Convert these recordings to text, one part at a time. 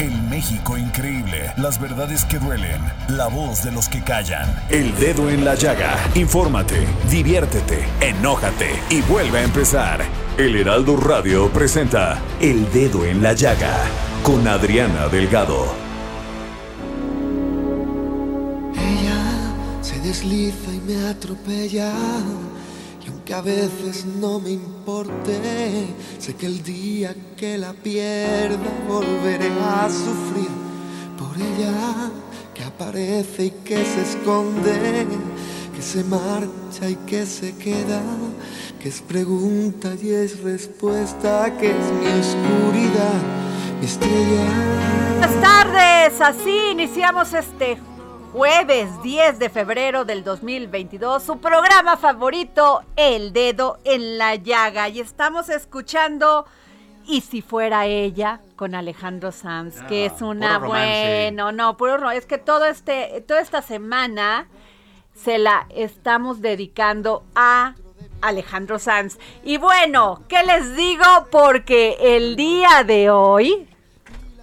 El México increíble, las verdades que duelen, la voz de los que callan. El dedo en la llaga. Infórmate, diviértete, enójate y vuelve a empezar. El Heraldo Radio presenta El Dedo en la Llaga con Adriana Delgado. Ella se desliza y me atropella. Aunque a veces no me importe, sé que el día que la pierda volveré a sufrir por ella, que aparece y que se esconde, que se marcha y que se queda, que es pregunta y es respuesta, que es mi oscuridad, mi estrella. Buenas tardes, así iniciamos este jueves 10 de febrero del 2022, su programa favorito, El Dedo en la Llaga. Y estamos escuchando Y si fuera ella con Alejandro Sanz, que es una bueno, no, puro ro- es que todo este toda esta semana se la estamos dedicando a Alejandro Sanz. Y bueno, ¿qué les digo? Porque el día de hoy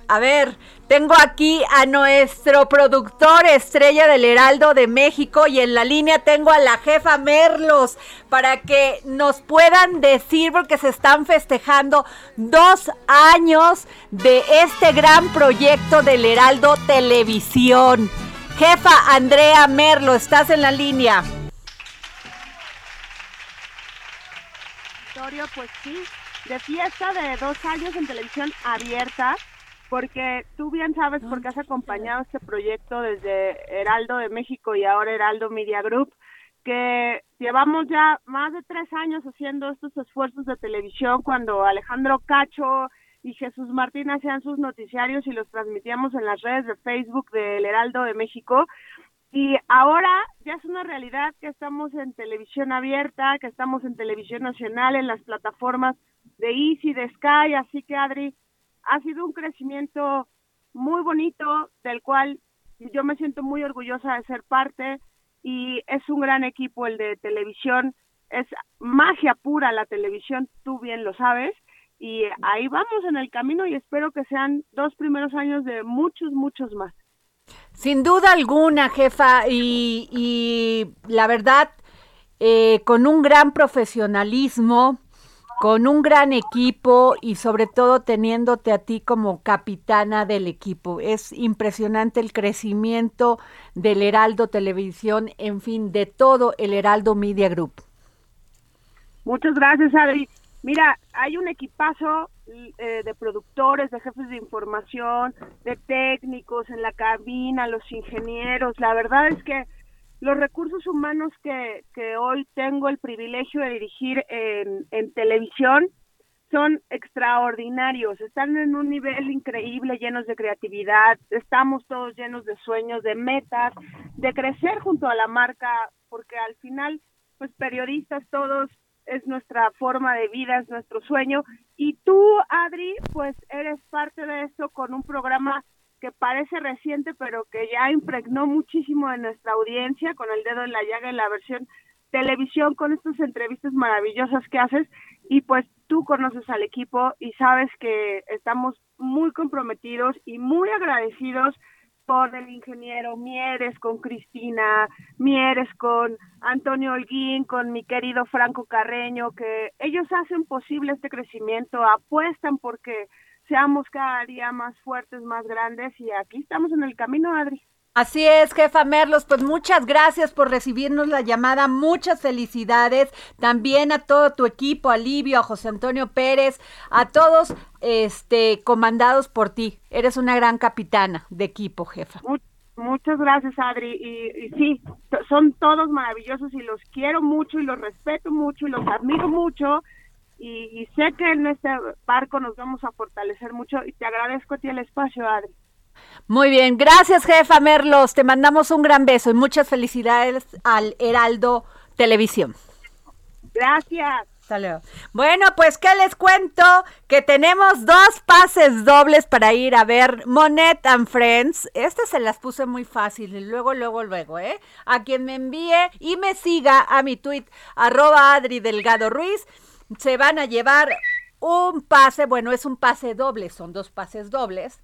a ver, tengo aquí a nuestro productor estrella del Heraldo de México y en la línea tengo a la jefa Merlos para que nos puedan decir, porque se están festejando dos años de este gran proyecto del Heraldo Televisión. Jefa Andrea Merlo, estás en la línea. Pues sí, de fiesta de dos años en televisión abierta, porque tú bien sabes porque has acompañado este proyecto desde Heraldo de México y ahora Heraldo Media Group, que llevamos ya más de tres años haciendo estos esfuerzos de televisión cuando Alejandro Cacho y Jesús Martín hacían sus noticiarios y los transmitíamos en las redes de Facebook del Heraldo de México. Y ahora ya es una realidad que estamos en televisión abierta, que estamos en televisión nacional, en las plataformas de Easy, de Sky, así que Adri, ha sido un crecimiento muy bonito del cual yo me siento muy orgullosa de ser parte y es un gran equipo el de televisión, es magia pura la televisión, tú bien lo sabes, y ahí vamos en el camino y espero que sean dos primeros años de muchos, muchos más. Sin duda alguna, jefa, y, y la verdad, eh, con un gran profesionalismo, con un gran equipo y sobre todo teniéndote a ti como capitana del equipo. Es impresionante el crecimiento del Heraldo Televisión, en fin, de todo el Heraldo Media Group. Muchas gracias, Adri. Mira, hay un equipazo eh, de productores, de jefes de información, de técnicos en la cabina, los ingenieros. La verdad es que los recursos humanos que, que hoy tengo el privilegio de dirigir en, en televisión son extraordinarios, están en un nivel increíble, llenos de creatividad, estamos todos llenos de sueños, de metas, de crecer junto a la marca, porque al final, pues periodistas todos es nuestra forma de vida, es nuestro sueño. Y tú, Adri, pues eres parte de esto con un programa que parece reciente, pero que ya impregnó muchísimo de nuestra audiencia, con el dedo en la llaga en la versión televisión, con estas entrevistas maravillosas que haces. Y pues tú conoces al equipo y sabes que estamos muy comprometidos y muy agradecidos con el ingeniero Mieres, con Cristina Mieres, con Antonio Holguín, con mi querido Franco Carreño, que ellos hacen posible este crecimiento, apuestan porque seamos cada día más fuertes, más grandes y aquí estamos en el camino, Adri. Así es, jefa Merlos, pues muchas gracias por recibirnos la llamada, muchas felicidades también a todo tu equipo, a Livio, a José Antonio Pérez, a todos este comandados por ti. Eres una gran capitana de equipo, jefa. muchas gracias, Adri. Y, y sí, son todos maravillosos y los quiero mucho y los respeto mucho y los admiro mucho. Y, y sé que en este barco nos vamos a fortalecer mucho y te agradezco a ti el espacio, Adri. Muy bien, gracias jefa Merlos, te mandamos un gran beso y muchas felicidades al Heraldo Televisión. Gracias. Bueno, pues qué les cuento que tenemos dos pases dobles para ir a ver Monet and Friends. Estas se las puse muy fácil, luego, luego, luego, ¿eh? A quien me envíe y me siga a mi tweet arroba Adri Delgado Ruiz, se van a llevar un pase, bueno, es un pase doble, son dos pases dobles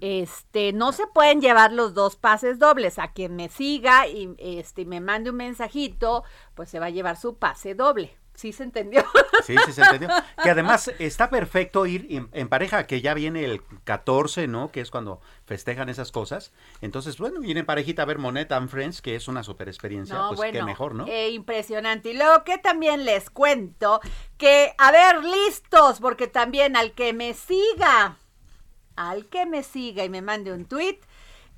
este, no se pueden llevar los dos pases dobles. A quien me siga y este me mande un mensajito, pues se va a llevar su pase doble. ¿Sí se entendió? Sí, sí se entendió. Que además está perfecto ir en, pareja, que ya viene el 14, ¿no? Que es cuando festejan esas cosas. Entonces, bueno, ir en parejita a ver Monet and Friends, que es una super experiencia, pues bueno, qué mejor, ¿no? Eh, impresionante. Y luego que también les cuento que, a ver, listos, porque también al que me siga al que me siga y me mande un tweet,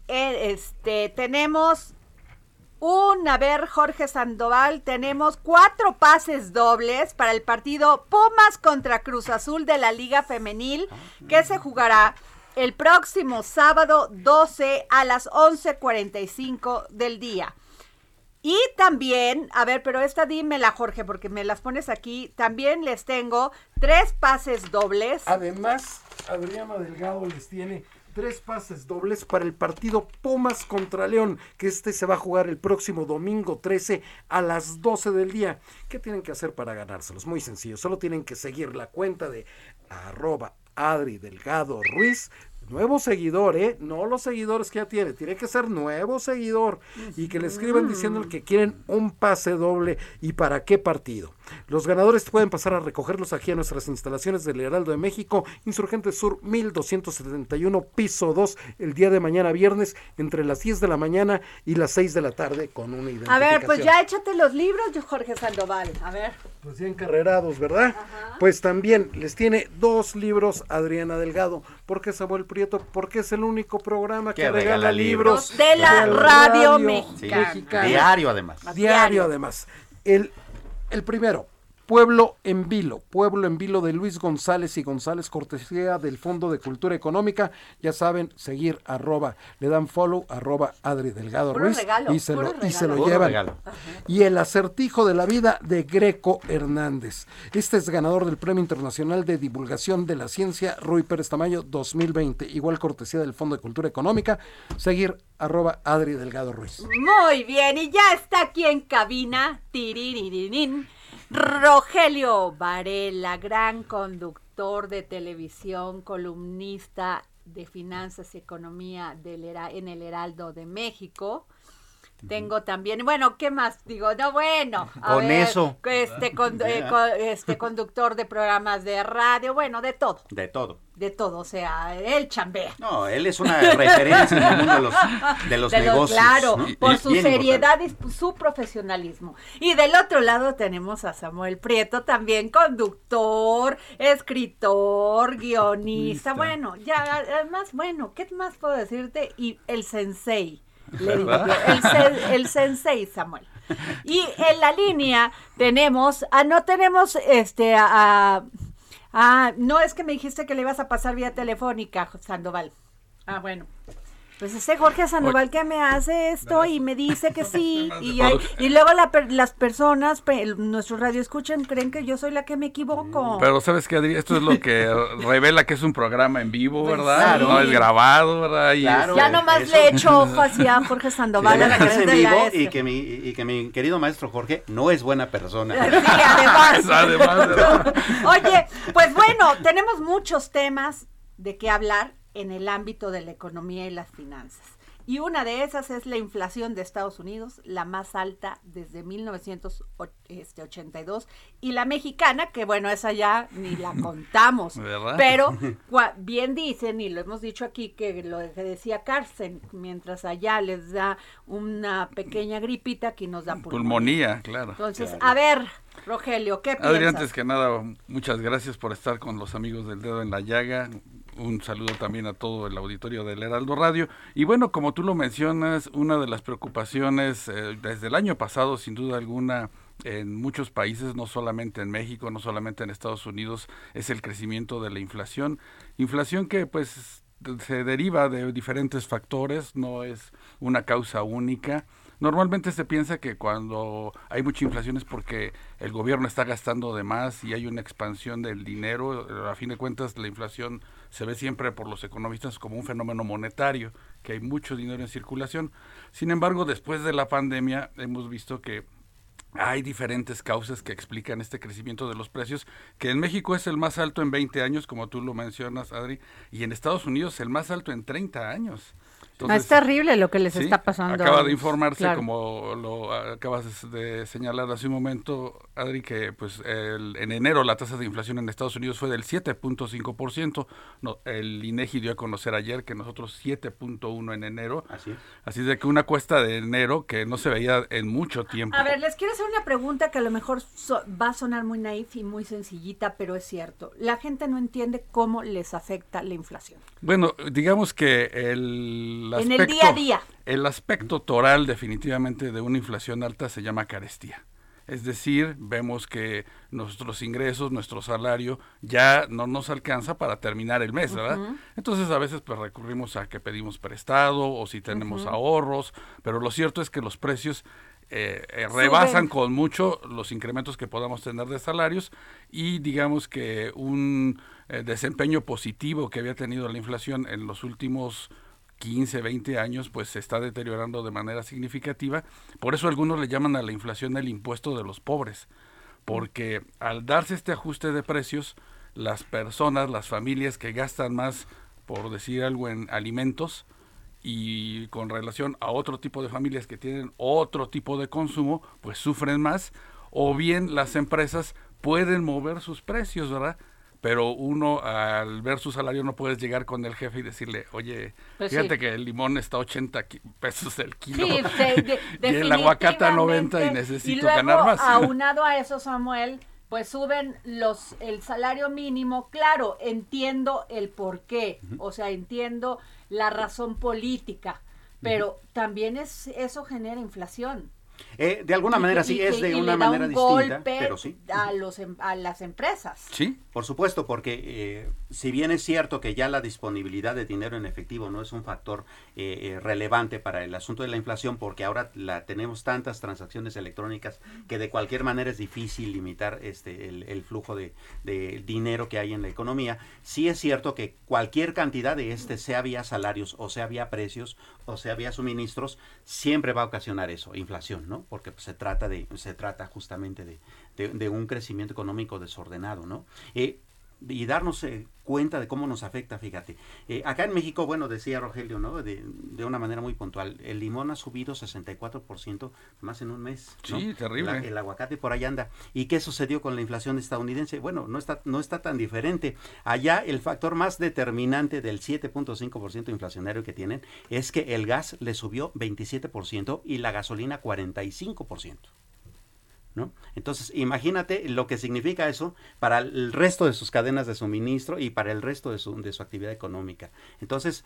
eh, este, tenemos un, a ver, Jorge Sandoval, tenemos cuatro pases dobles para el partido Pumas contra Cruz Azul de la Liga Femenil, que se jugará el próximo sábado 12 a las 11.45 del día. Y también, a ver, pero esta dímela, Jorge, porque me las pones aquí. También les tengo tres pases dobles. Además, Adriana Delgado les tiene tres pases dobles para el partido Pumas contra León, que este se va a jugar el próximo domingo 13 a las 12 del día. ¿Qué tienen que hacer para ganárselos? Muy sencillo, solo tienen que seguir la cuenta de arroba Adri Delgado Ruiz, nuevo seguidor, ¿eh? No los seguidores que ya tiene, tiene que ser nuevo seguidor y que le escriban diciendo que quieren un pase doble y para qué partido. Los ganadores pueden pasar a recogerlos aquí a nuestras instalaciones del Heraldo de México, Insurgente Sur 1271, piso 2, el día de mañana viernes, entre las 10 de la mañana y las 6 de la tarde, con una identificación. A ver, pues ya échate los libros, Jorge Sandoval, a ver. Pues ya encarrerados, ¿verdad? Pues también les tiene dos libros Adriana Delgado, porque Samuel Prieto, porque es el único programa que, regala, libros de la radio, mexicana. Diario además. Diario además. El el primero, Pueblo en Vilo, Pueblo en Vilo de Luis González y González, cortesía del Fondo de Cultura Económica. Ya saben, seguir arroba, le dan follow, arroba Adri Delgado Ruiz y se lo, y se lo llevan. Y el acertijo de la vida de Greco Hernández. Este es ganador del Premio Internacional de Divulgación de la Ciencia Rui Pérez Tamayo 2020. Igual cortesía del Fondo de Cultura Económica. Seguir arroba Adri Delgado Ruiz. Muy bien, y ya está aquí en cabina. Rogelio Varela, gran conductor de televisión, columnista de finanzas y economía del, en el Heraldo de México. Tengo también, bueno, ¿qué más? Digo, no, bueno. con eso. Este, eh, este conductor de programas de radio, bueno, de todo. De todo. De todo, o sea, él chambea. No, él es una referencia en el mundo de los, de los negocios. claro, por su seriedad y su profesionalismo. Y del otro lado tenemos a Samuel Prieto, también conductor, escritor, guionista. Bueno, ya, además, bueno, ¿qué más puedo decirte? Y el sensei el, sensei Samuel. Y en la línea tenemos, ah, no tenemos este, a, no es que me dijiste que le ibas a pasar vía telefónica, Sandoval. Ah, bueno. Pues ese Jorge Sandoval que me hace esto y me dice que sí. Y, y luego las personas, nuestros radioescuchan, creen que yo soy la que me equivoco. Pero sabes que Adri, esto es lo que revela que es un programa en vivo, pues ¿verdad? No es grabado, ¿verdad? ya nomás le echo ojo hacia Jorge Sandoval. a que es en vivo y que, mi, y que mi querido maestro Jorge no es buena persona. Sí, además. además Oye, pues bueno, tenemos muchos temas de qué hablar en el ámbito de la economía y las finanzas. y una de esas es la inflación de Estados Unidos, la más alta desde 1982, y la mexicana, que bueno, esa ya ni la contamos, pero bien dicen, y lo hemos dicho aquí, que lo que decía Carsten, mientras allá les da una pequeña gripita, aquí nos da pulmonía. claro. Entonces, a ver, Rogelio, ¿qué piensas? Adri, antes que nada, muchas gracias por estar con los amigos del Dedo en la Llaga un saludo también a todo el auditorio del Heraldo Radio. Y bueno, como tú lo mencionas, una de las preocupaciones eh, desde el año pasado, sin duda alguna, en muchos países, no solamente en México, no solamente en Estados Unidos, es el crecimiento de la inflación. Inflación que pues se deriva de diferentes factores, no es una causa única. Normalmente se piensa que cuando hay mucha inflación es porque el gobierno está gastando de más y hay una expansión del dinero. A fin de cuentas, la inflación se ve siempre por los economistas como un fenómeno monetario, que hay mucho dinero en circulación. Sin embargo, después de la pandemia hemos visto que hay diferentes causas que explican este crecimiento de los precios, que en México es el más alto en 20 años, como tú lo mencionas, Adri, y en Estados Unidos el más alto en 30 años es terrible lo que les está pasando. Acaba de informarse, como lo acabas de señalar hace un momento, Adri, que pues en enero la tasa de inflación en Estados Unidos fue del 7.5%. No, el INEGI dio a conocer ayer que nosotros 7.1 en enero. Así Así de que una cuesta de enero que no se veía en mucho tiempo. A ver, les quiero hacer una pregunta que a lo mejor va a sonar muy naif y muy sencillita, pero es cierto. La gente no entiende cómo les afecta la inflación. Bueno, digamos que el en el día a día. El aspecto toral definitivamente de una inflación alta se llama carestía. Es decir, vemos que nuestros ingresos, nuestro salario ya no nos alcanza para terminar el mes, ¿verdad? Entonces a veces pues recurrimos a que pedimos prestado o si tenemos ahorros, pero lo cierto es que los precios eh, eh, rebasan con mucho los incrementos que podamos tener de salarios y digamos que un eh, desempeño positivo que había tenido la inflación en los últimos 15, 20 años, pues se está deteriorando de manera significativa. Por eso algunos le llaman a la inflación el impuesto de los pobres, porque al darse este ajuste de precios, las personas, las familias que gastan más, por decir algo, en alimentos, y con relación a otro tipo de familias que tienen otro tipo de consumo, pues sufren más, o bien las empresas pueden mover sus precios, ¿verdad? Pero uno al ver su salario no puedes llegar con el jefe y decirle, oye, pues fíjate que el limón está a 80 pesos el kilo sí, y el aguacate a 90 y necesito ganar más. Aunado a eso, Samuel, pues suben los el salario mínimo, claro, entiendo el por qué, o sea, entiendo la razón política, pero también es eso genera inflación. Eh, de alguna manera sí, es de una manera distinta, pero sí. A, los, em, a las empresas. Sí. Por supuesto, porque eh, si bien es cierto que ya la disponibilidad de dinero en efectivo no es un factor eh, relevante para el asunto de la inflación, porque ahora la tenemos tantas transacciones electrónicas que de cualquier manera es difícil limitar este el, flujo de, de, dinero que hay en la economía, sí es cierto que cualquier cantidad de este, sea vía salarios o sea vía precios o sea vía suministros, siempre va a ocasionar eso, inflación, ¿no? Porque pues, se trata de, se trata justamente de, de, un crecimiento económico desordenado, ¿no? Eh, y darnos eh, cuenta de cómo nos afecta, fíjate. Eh, acá en México, bueno, decía Rogelio, ¿no? De, de, una manera muy puntual, el limón ha subido 64% más en un mes. Sí, terrible. el aguacate por allá anda. ¿Y qué sucedió con la inflación estadounidense? Bueno, no está, no está tan diferente. Allá el factor más determinante del 7.5% inflacionario que tienen es que el gas le subió 27% y la gasolina 45%. ¿No? Entonces, imagínate lo que significa eso para el resto de sus cadenas de suministro y para el resto de su, de su actividad económica. Entonces,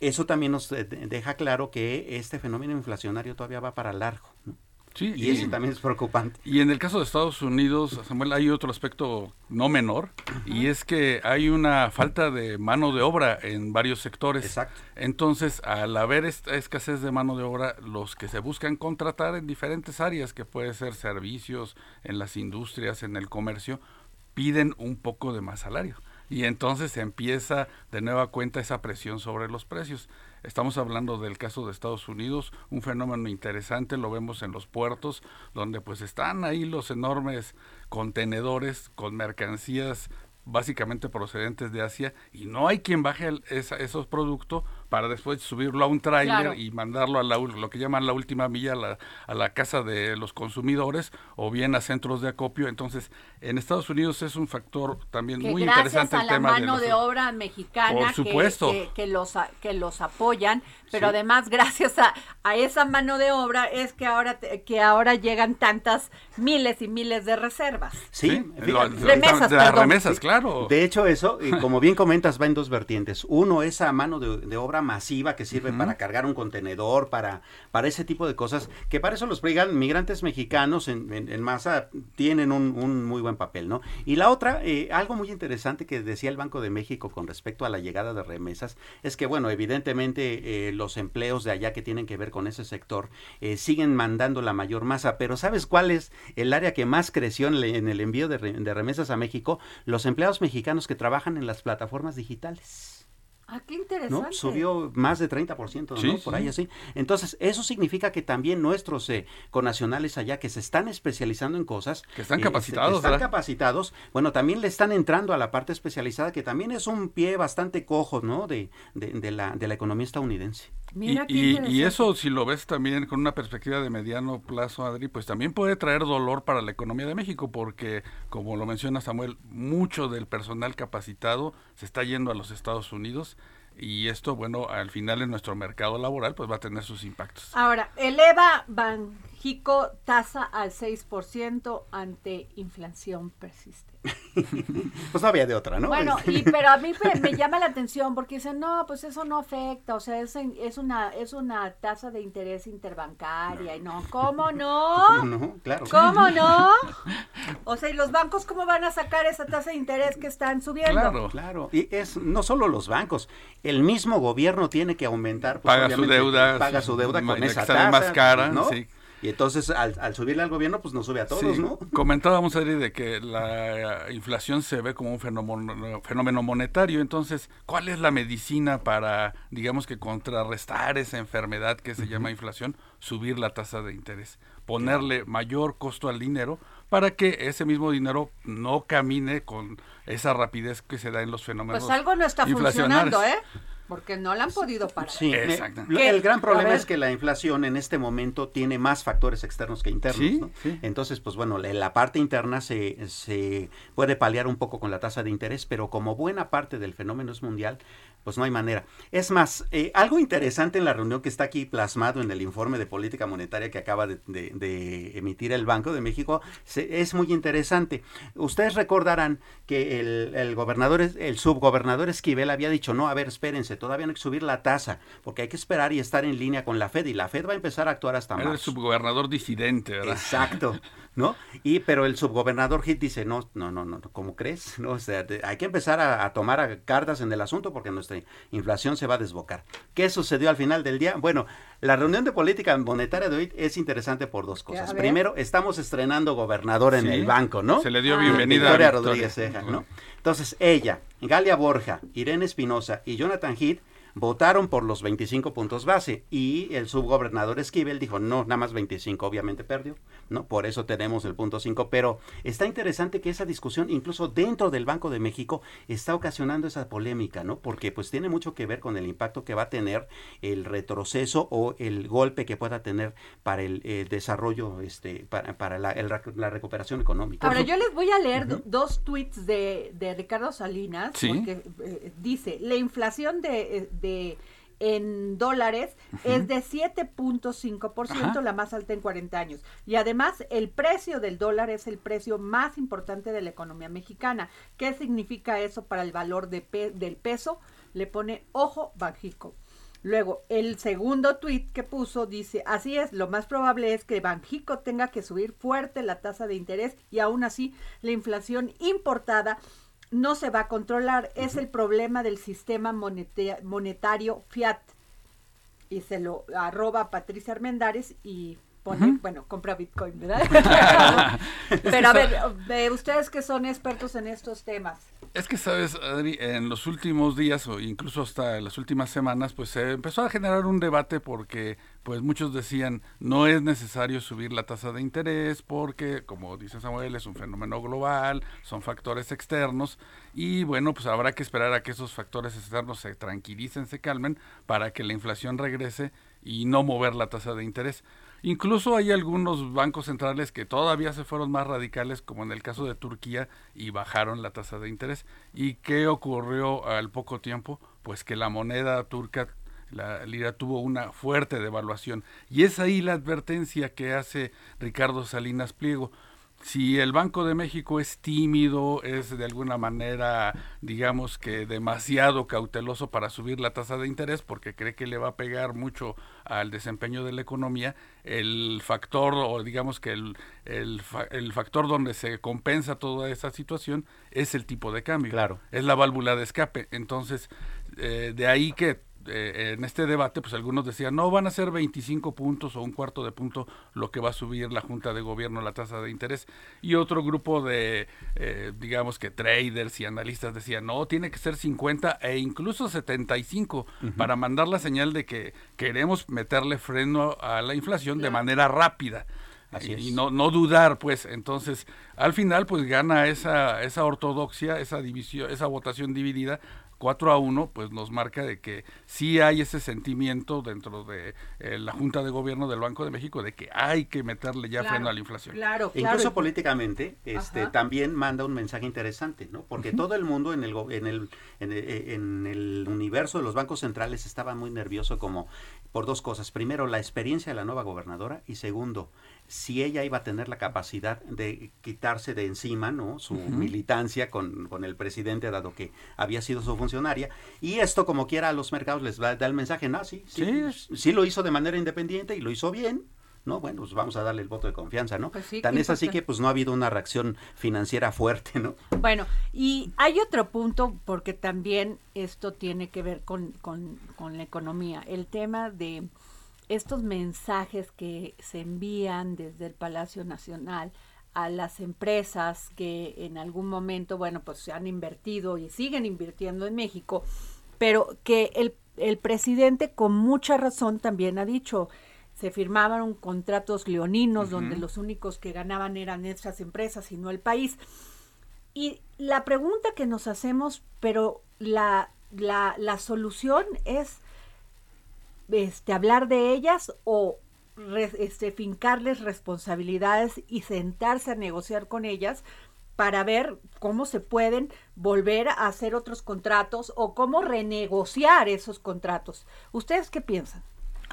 eso también nos eh, deja claro que este fenómeno inflacionario todavía va para largo. ¿no? Sí, y, eso también es preocupante. Y en el caso de Estados Unidos, Samuel, hay otro aspecto no menor, y es que hay una falta de mano de obra en varios sectores. Exacto. Entonces, al haber esta escasez de mano de obra, los que se buscan contratar en diferentes áreas, que puede ser servicios, en las industrias, en el comercio, piden un poco de más salario. Y entonces se empieza de nueva cuenta esa presión sobre los precios. Estamos hablando del caso de Estados Unidos, un fenómeno interesante, lo vemos en los puertos, donde pues están ahí los enormes contenedores con mercancías básicamente procedentes de Asia y no hay quien baje esos productos para después subirlo a un tráiler Claro. y mandarlo a la, ul- lo que llaman la última milla, a la, a la casa de los consumidores o bien a centros de acopio. Entonces, en Estados Unidos es un factor también que muy gracias interesante a el la tema mano los- de, obra mexicana Por que- supuesto. Que, que los que los apoyan pero Sí. además gracias a, a esa mano de obra es que ahora te- que ahora llegan tantas miles y miles de reservas Sí, lo- lo- Remesas, de las remesas, claro. De hecho, eso, y como bien comentas, va en dos vertientes. Uno, esa mano de, de obra masiva que sirve para cargar un contenedor, para, para ese tipo de cosas, que para eso los migra- migrantes mexicanos en, en- en masa tienen un, un muy buen papel, ¿no? Y la otra, eh, algo muy interesante que decía el Banco de México con respecto a la llegada de remesas, es que, bueno, evidentemente eh, los empleos de allá que tienen que ver con ese sector eh, siguen mandando la mayor masa, pero ¿sabes cuál es el área que más creció en, el- en el envío de, de remesas a México? Los empleados mexicanos que trabajan en las plataformas digitales. Ah qué interesante ¿no? Subió más de 30%, ¿no? Sí, Por sí. ahí así. Entonces, eso significa que también nuestros eh, connacionales allá que se están especializando en cosas. Que están eh, capacitados, Están ¿verdad? capacitados. Bueno, también le están entrando a la parte especializada, que también es un pie bastante cojo, ¿no? De, de, de la, de la economía estadounidense. Mira y, y- y interesante. eso, si lo ves también con una perspectiva de mediano plazo, Adri, pues también puede traer dolor para la economía de México, porque, como lo menciona Samuel, mucho del personal capacitado se está yendo a los Estados Unidos y esto, bueno, al final en nuestro mercado laboral, pues va a tener sus impactos. ahora eleva Banjico tasa al 6% ante inflación persiste Pues no había de otra, ¿no? Bueno, y pero a mí me, me llama la atención porque dicen, no, pues eso no afecta, o sea, es, en- es una es una tasa de interés interbancaria y no, ¿cómo no? no, claro. ¿Cómo no? O sea, ¿y los bancos cómo van a sacar esa tasa de interés que están subiendo? Claro. Claro, y es no solo los bancos, el mismo gobierno tiene que aumentar, pues, Paga su deuda, paga su- deuda con esa tasa, más cara, ¿no? sí. Y entonces al, al subirle al gobierno, pues nos sube a todos, Sí, ¿no? Comentábamos, Adri, de que la inflación se ve como un fenómeno, fenómeno monetario. Entonces, ¿cuál es la medicina para, digamos que, contrarrestar esa enfermedad que se llama inflación? Subir la tasa de interés, ponerle mayor costo al dinero para que ese mismo dinero no camine con esa rapidez que se da en los fenómenos Pues algo no está inflacionarios. funcionando, ¿eh? Porque no la han podido parar. Sí, ¿Qué? el gran problema es que la inflación en este momento tiene más factores externos que internos. Sí, ¿no? sí. Entonces, pues bueno, la, la parte interna se, se puede paliar un poco con la tasa de interés, pero como buena parte del fenómeno es mundial, pues no hay manera. Es más, eh, algo interesante en la reunión que está aquí plasmado en el informe de política monetaria que acaba de, de- de emitir el Banco de México, se- es muy interesante. Ustedes recordarán que el, el gobernador, el subgobernador Esquivel había dicho, no, a ver, espérense, todavía no hay que subir la tasa, porque hay que esperar y estar en línea con la Fed, y la Fed va a empezar a actuar hasta Era el subgobernador disidente, ¿verdad? Exacto, ¿no? Y pero el subgobernador Hit dice, no, no, no, no, ¿cómo crees? No, o sea, te- hay que empezar a, a tomar a- cartas en el asunto porque nuestra inflación se va a desbocar. ¿Qué sucedió al final del día? Bueno, la reunión de política monetaria de hoy es interesante por dos cosas. A. Primero, estamos estrenando gobernador en Sí, el banco, ¿no? se le dio Ah. bienvenida a Victoria Victoria. Rodríguez Ceja, ¿no? Entonces, ella, Galia Borja, Irene Espinosa y Jonathan Heath votaron por los 25 puntos base y el subgobernador Esquivel dijo, no, nada más 25, obviamente perdió, ¿no? Por eso tenemos el punto 5, pero está interesante que esa discusión, incluso dentro del Banco de México, está ocasionando esa polémica, ¿no? Porque pues tiene mucho que ver con el impacto que va a tener el retroceso o el golpe que pueda tener para el eh, desarrollo, este, para, para la, el la recuperación económica. Ahora, yo les voy a leer do- dos tweets de, de Ricardo Salinas, Sí. porque eh, dice, la inflación de, eh, de en dólares es de 7.5%, Ajá. la más alta en 40 años. Y además, el precio del dólar es el precio más importante de la economía mexicana. ¿Qué significa eso para el valor de pe- del peso? Le pone ojo Banjico. Luego, el segundo tuit que puso dice, así es, lo más probable es que Banjico tenga que subir fuerte la tasa de interés y aún así la inflación importada no se va a controlar. Es el problema del sistema monetario fiat. Y se lo arroba Patricia Armendares y pone, bueno, compra Bitcoin, ¿verdad? Pero a ver, eh, ustedes que son expertos en estos temas, Es que, sabes, Adri, en los últimos días o incluso hasta las últimas semanas, pues se empezó a generar un debate porque pues muchos decían no es necesario subir la tasa de interés porque, como dice Samuel, es un fenómeno global, son factores externos y bueno, pues habrá que esperar a que esos factores externos se tranquilicen, se calmen para que la inflación regrese y no mover la tasa de interés. Incluso hay algunos bancos centrales que todavía se fueron más radicales, como en el caso de Turquía, y bajaron la tasa de interés. ¿Y qué ocurrió al poco tiempo? Pues que la moneda turca la lira tuvo una fuerte devaluación. Y es ahí la advertencia que hace Ricardo Salinas Pliego. Si el Banco de México es tímido, es de alguna manera, digamos que demasiado cauteloso para subir la tasa de interés porque cree que le va a pegar mucho al desempeño de la economía, el factor o digamos que el, el, el factor donde se compensa toda esa situación es el tipo de cambio. Claro. Es la válvula de escape. Entonces, eh, de ahí que eh, en este debate, pues algunos decían, no, van a ser 25 puntos o un cuarto de punto lo que va a subir la Junta de Gobierno la tasa de interés. Y otro grupo de, eh, digamos que traders y analistas decían, no, tiene que ser 50 e incluso 75 para mandar la señal de que queremos meterle freno a la inflación de manera rápida. Así y, es. no, no dudar, pues, entonces, al final, pues gana esa, esa ortodoxia, esa división, esa votación dividida, 4 a 1, pues nos marca de que sí hay ese sentimiento dentro de eh, la Junta de Gobierno del Banco de México de que hay que meterle ya Claro, freno a la inflación. Claro, claro. Incluso políticamente, este, Ajá. también manda un mensaje interesante, ¿no? Porque todo el mundo en el, go- en, el, en, el, en el universo de los bancos centrales estaba muy nervioso como por dos cosas. Primero, la experiencia de la nueva gobernadora y segundo, si ella iba a tener la capacidad de quitarse de encima, ¿no? Su militancia con, con el presidente, dado que había sido su funcionaria. Y esto, como quiera, a los mercados les va- da el mensaje, no, sí, sí, sí lo hizo de manera independiente y lo hizo bien. No, bueno, pues vamos a darle el voto de confianza, ¿no? Pues sí, Tan es así que pues no ha habido una reacción financiera fuerte, ¿no? Bueno, y hay otro punto, porque también esto tiene que ver con, con, con la economía, el tema de estos mensajes que se envían desde el Palacio Nacional a las empresas que en algún momento, bueno, pues se han invertido y siguen invirtiendo en México, pero que el, el presidente con mucha razón también ha dicho, se firmaban contratos leoninos donde los únicos que ganaban eran estas empresas y no el país. Y la pregunta que nos hacemos, pero la, la, la solución es este, hablar de ellas o este, fincarles responsabilidades y sentarse a negociar con ellas para ver cómo se pueden volver a hacer otros contratos o cómo renegociar esos contratos. ¿Ustedes qué piensan?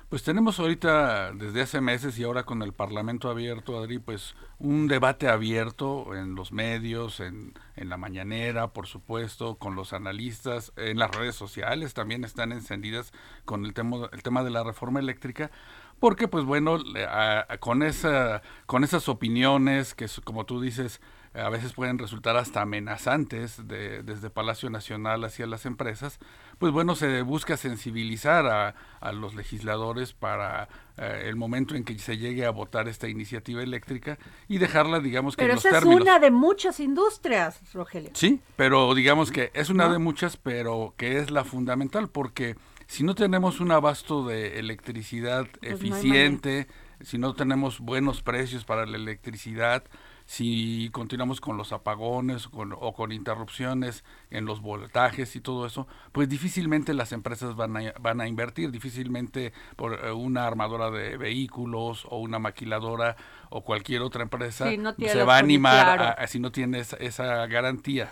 Pues tenemos ahorita, desde hace meses y ahora con el Parlamento abierto, Adri, pues un debate abierto en los medios, en, en la mañanera, por supuesto, con los analistas, en las redes sociales también están encendidas con el tema, el tema de la reforma eléctrica, porque pues bueno, con, esa, con esas opiniones que como tú dices, a veces pueden resultar hasta amenazantes de- desde Palacio Nacional hacia las empresas, pues bueno, se busca sensibilizar a, a los legisladores para eh, el momento en que se llegue a votar esta iniciativa eléctrica y dejarla, digamos que Pero en los esa es una de muchas industrias, Rogelio. Sí, pero digamos que es una de muchas, pero que es la fundamental, porque si no tenemos un abasto de electricidad Pues no eficiente, si no tenemos buenos precios para la electricidad, si continuamos con los apagones con- o con interrupciones en los voltajes y todo eso, pues difícilmente las empresas van a, van a invertir, difícilmente por eh, una armadora de vehículos o una maquiladora o cualquier otra empresa Sí, no tiene se va a animar claro. a- a- si no tiene esa, esa garantía.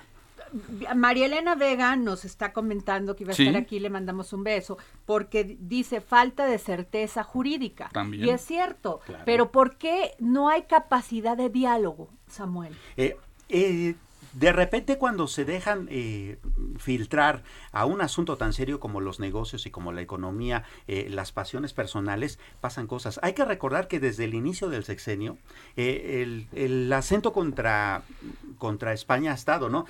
María Elena Vega nos está comentando que iba a Sí. estar aquí, le mandamos un beso, porque dice falta de certeza jurídica. También. Y es cierto, Claro. pero ¿por qué no hay capacidad de diálogo, Samuel? Eh, eh, de repente cuando se dejan eh, filtrar a un asunto tan serio como los negocios y como la economía, eh, las pasiones personales, pasan cosas. Hay que recordar que desde el inicio del sexenio, eh, el, el acento contra, contra España ha estado, ¿no?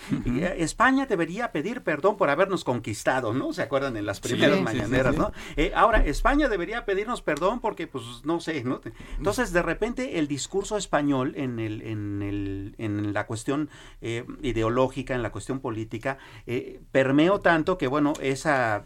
España debería pedir perdón por habernos conquistado, ¿no? ¿Se acuerdan en las primeras sí, mañaneras, sí. no? Ahora, España debería pedirnos perdón porque, pues, no sé, ¿no? Entonces, de repente, el discurso español en, el, en, el, en la cuestión ideológica, en la cuestión política, eh, permeó tanto que, bueno, esa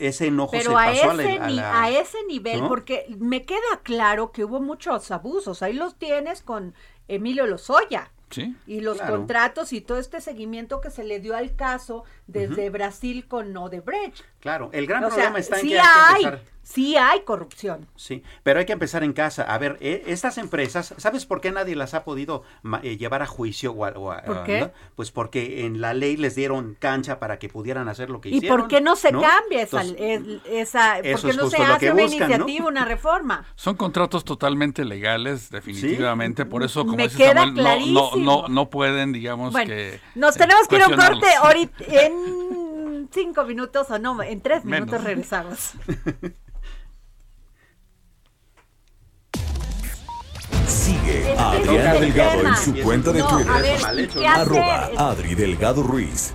ese enojo Pero se a pasó a, ese, la, a ni- la- a ese nivel, ¿no? porque me queda claro que hubo muchos abusos. Ahí los tienes con Emilio Lozoya. Sí. Y los Claro. contratos y todo este seguimiento que se le dio al caso desde Brasil con Odebrecht. Claro, el gran O sea, problema está en sí que hay que hay, empezar. sí hay corrupción. Sí, pero hay que empezar en casa. A ver, eh, estas empresas, ¿sabes por qué nadie las ha podido eh, llevar a juicio? O a- o a- ¿Por qué? ¿no? Pues porque en la ley les dieron cancha para que pudieran hacer lo que ¿Y hicieron. por qué no se cambia esa, Entonces, el- esa por eso qué es no se hace una buscan, ¿no? iniciativa, una reforma? Son contratos totalmente legales, definitivamente. Por eso, como Me dice queda Samuel, no, no, no, no pueden, digamos Bueno, que. nos eh, tenemos que ir a un corte ahorita en cinco minutos o no, en tres Menos. minutos regresamos. Sigue a Adriana Delgado en su cuenta de No, Twitter. a ver, mal hecho, ¿qué ¿no? hacer? Arroba Adri Delgado Ruiz.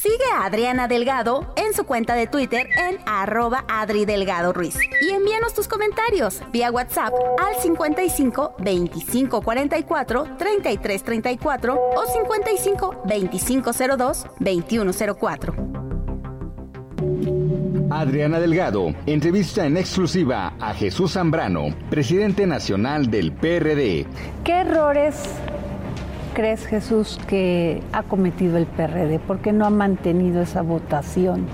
Sigue a Adriana Delgado en su cuenta de Twitter en arroba Adri Delgado Ruiz. Y envíanos tus comentarios vía WhatsApp al 55 25 44 33 34 o 55 25 02 21 04. Adriana Delgado entrevista en exclusiva a Jesús Zambrano, presidente nacional del PRD. ¿Qué errores crees, Jesús, que ha cometido el PRD? ¿Por qué no ha mantenido esa votación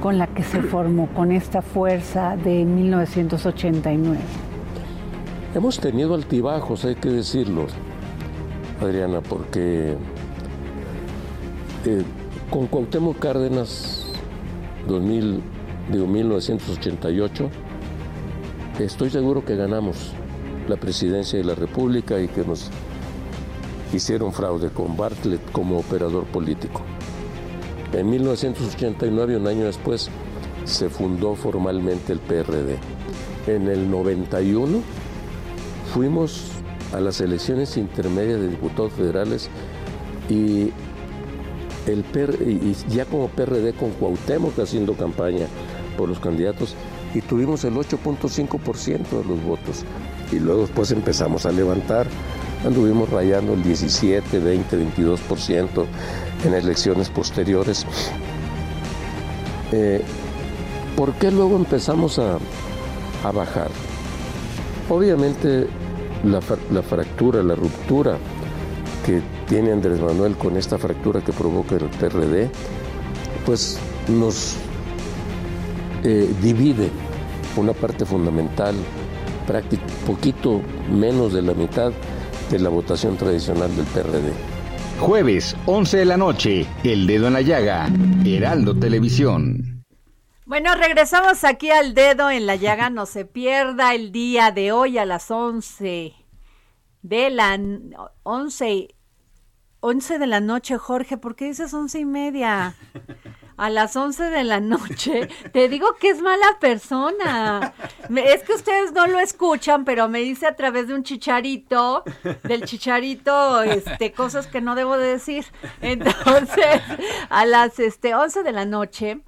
con la que se formó, con esta fuerza de 1989? Hemos tenido altibajos, hay que decirlo, Adriana, porque eh, con Cuauhtémoc Cárdenas 2000, digo, 1988, estoy seguro que ganamos la presidencia de la República y que nos hicieron fraude con Bartlett como operador político. En 1989, un año después, se fundó formalmente el PRD. En el 91 fuimos a las elecciones intermedias de diputados federales y el ya como PRD con Cuauhtémoc haciendo campaña por los candidatos y tuvimos el 8.5% de los votos y luego después empezamos a levantar anduvimos rayando el 17, 20, 22% en elecciones posteriores. Eh, ¿Por qué luego empezamos a, a bajar? Obviamente la, la fractura, la ruptura que tiene Andrés Manuel con esta fractura que provoca el PRD, pues nos eh, divide una parte fundamental, prácti- poquito menos de la mitad de la votación tradicional del PRD. Jueves, 11 de la noche, El Dedo en la Llaga, Heraldo Televisión. Bueno, regresamos aquí al dedo en la llaga. No se pierda el día de hoy a las 11 de la 11, 11 de la noche, Jorge. ¿Por qué dices once y media? A las 11 de la noche, te digo que es mala persona. Me- Es que ustedes no lo escuchan, pero me dice a través de un chicharito, del chicharito, este, cosas que no debo de decir. Entonces, a las este, 11 de la noche,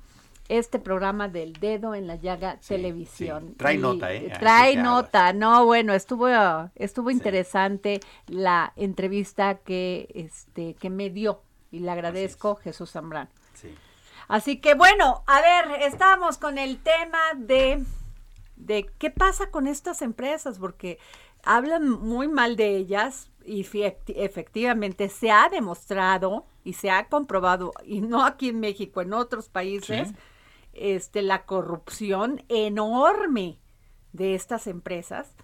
este programa del dedo en la llaga televisión. sí. Trae Y nota, ¿eh? Trae nota, no, bueno, estuvo, estuvo interesante la entrevista que, este, que me dio y le agradezco Jesús Zambrano. Sí. Así que bueno, a ver, estamos con el tema de, de qué pasa con estas empresas, porque hablan muy mal de ellas y efectivamente se ha demostrado y se ha comprobado, y no aquí en México, en otros países, este, la corrupción enorme de estas empresas.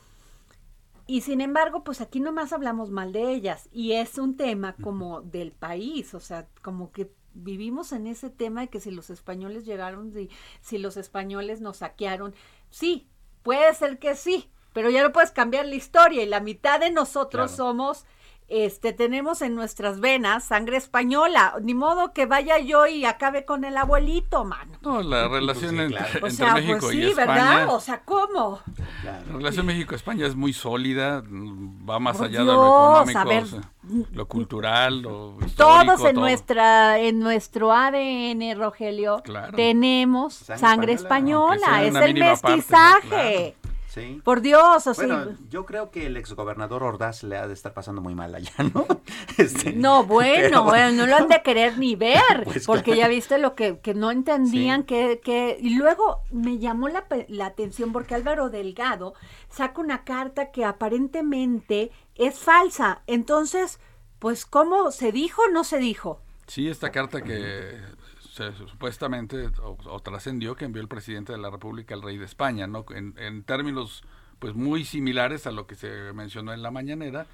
Y sin embargo, pues aquí nomás hablamos mal de ellas y es un tema como del país, o sea, como que vivimos en ese tema de que si los españoles llegaron, si, si los españoles nos saquearon, sí, puede ser que sí, pero ya no puedes cambiar la historia y la mitad de nosotros Claro. somos, este, tenemos en nuestras venas sangre española, ni modo que vaya yo y acabe con el abuelito, mano. No, la relación sí, entre, claro. O entre sea, México pues y sí, España. ¿verdad? O sea, ¿cómo? La relación México-España es muy sólida, va más Por allá de lo a económico, ver, o sea, lo cultural, lo histórico. Todos en todo. nuestra, en nuestro ADN, Rogelio, Claro. tenemos Sangre sangre, española, es el parte, mestizaje. Sí. Por Dios, o Bueno, yo creo que el exgobernador Ordaz le ha de estar pasando muy mal allá, ¿no? Este, no, bueno, pero- bueno, no lo han de querer ni ver, Pues porque claro. ya viste lo que, que no entendían que, que, y luego me llamó la, pe- la atención porque Álvaro Delgado saca una carta que aparentemente es falsa, entonces, pues, ¿cómo se dijo o no se dijo? Sí, esta carta que se- supuestamente o, o trascendió que envió el presidente de la República al rey de España, ¿no? En, en términos pues muy similares a lo que se mencionó en la mañanera.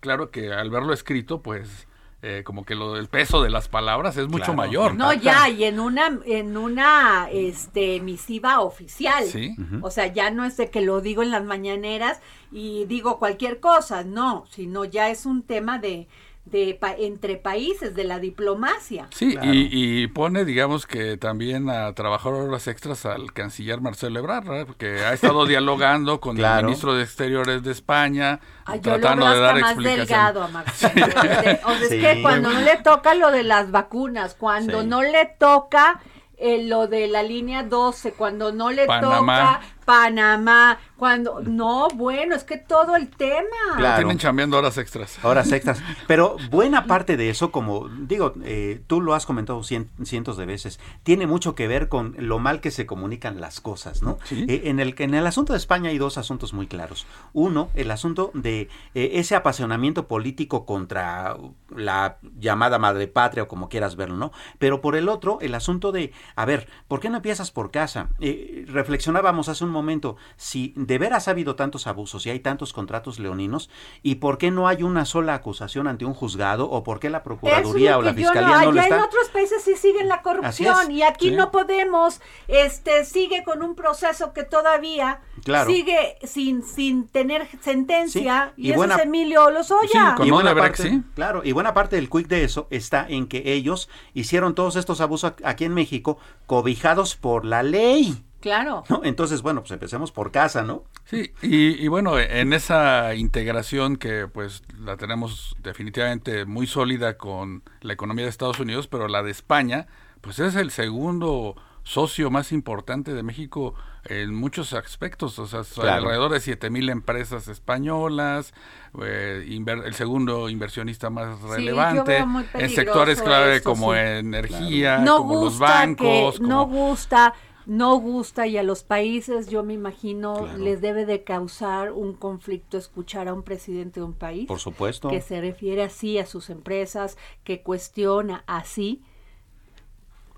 Claro que al verlo escrito, pues eh, como que lo del peso de las palabras es mucho Claro. mayor. No, ya, y en una, en una este, misiva oficial. Sí. O sea, ya no es de que lo digo en las mañaneras y digo cualquier cosa, no, sino ya es un tema de, de pa- entre países, de la diplomacia. Sí, Claro. y, y pone, digamos que también a trabajar horas extras al canciller Marcelo Ebrard, ¿verdad? porque ha estado dialogando con Claro. el ministro de Exteriores de España, Ay, yo lo tratando veo de dar más explicación. delgado a Marcelo. O sea, o sea, es Sí. que cuando no le toca lo de las vacunas, cuando Sí. no le toca eh, lo de la línea 12, cuando no le Panamá. toca Panamá, cuando... No, bueno, es que todo el tema. Claro. Tienen chambeando horas extras. Horas extras. Pero buena parte de eso, como digo, eh, tú lo has comentado cien- cientos de veces, tiene mucho que ver con lo mal que se comunican las cosas, ¿no? Sí. Eh, en, el, en el asunto de España hay dos asuntos muy claros. Uno, el asunto de eh, ese apasionamiento político contra la llamada madre patria o como quieras verlo, ¿no? Pero por el otro, el asunto de, a ver, ¿por qué no empiezas por casa? Eh, reflexionábamos hace un momento, si de veras ha habido tantos abusos y hay tantos contratos leoninos, ¿y por qué no hay una sola acusación ante un juzgado o por qué la Procuraduría o la Fiscalía no, allá lo en está? otros países sí siguen la corrupción y aquí sí. no podemos, este, sigue con un proceso que todavía Claro. sigue sin, sin tener sentencia Sí, y, y eso es Emilio Lozoya. Sí, Y buena parte, sí. claro, y buena parte del quick de eso está en que ellos hicieron todos estos abusos aquí en México cobijados por la ley. Claro. ¿no? Entonces, bueno, pues empecemos por casa, ¿no? Sí, y, y bueno, en esa integración que pues la tenemos definitivamente muy sólida con la economía de Estados Unidos, pero la de España, pues es el segundo socio más importante de México en muchos aspectos, o sea, Claro. alrededor de 7 mil empresas españolas, eh, inver- el segundo inversionista más relevante, muy en sectores clave esto, como sí. energía, no como los gusta bancos, que, no como- gusta no gusta y a los países yo me imagino Claro. les debe de causar un conflicto escuchar a un presidente de un país Por supuesto. que se refiere así a sus empresas que cuestiona así